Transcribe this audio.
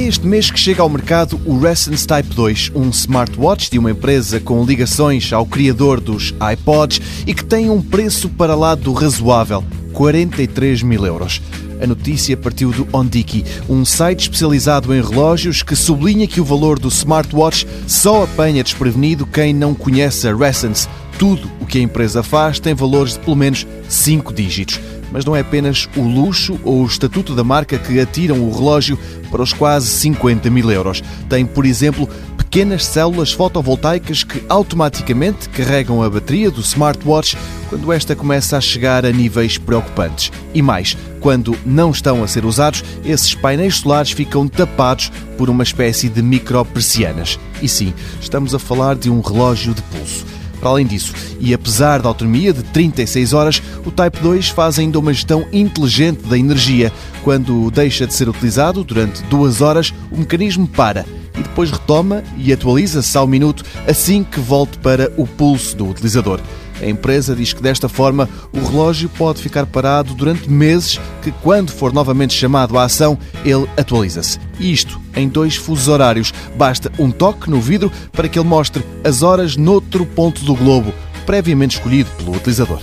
este mês que chega ao mercado o Resonance Type 2, um smartwatch de uma empresa com ligações ao criador dos iPods e que tem um preço para lá do razoável, 43 mil euros. A notícia partiu do Ondiki, um site especializado em relógios que sublinha que o valor do smartwatch só apanha desprevenido quem não conhece a Resonance. Tudo o que a empresa faz tem valores de pelo menos 5 dígitos. Mas não é apenas o luxo ou o estatuto da marca que atiram o relógio para os quase 50 mil euros. Tem, por exemplo, pequenas células fotovoltaicas que automaticamente carregam a bateria do smartwatch quando esta começa a chegar a níveis preocupantes. E mais, quando não estão a ser usados, esses painéis solares ficam tapados por uma espécie de micro-persianas. E sim, estamos a falar de um relógio de pulso. Para além disso, e apesar da autonomia de 36 horas, o Type 2 faz ainda uma gestão inteligente da energia. Quando deixa de ser utilizado durante duas horas, o mecanismo para e depois retoma e atualiza-se ao minuto assim que volte para o pulso do utilizador. A empresa diz que desta forma o relógio pode ficar parado durante meses, que quando for novamente chamado à ação, ele atualiza-se. Isto em dois fusos horários. Basta um toque no vidro para que ele mostre as horas noutro ponto do globo, previamente escolhido pelo utilizador.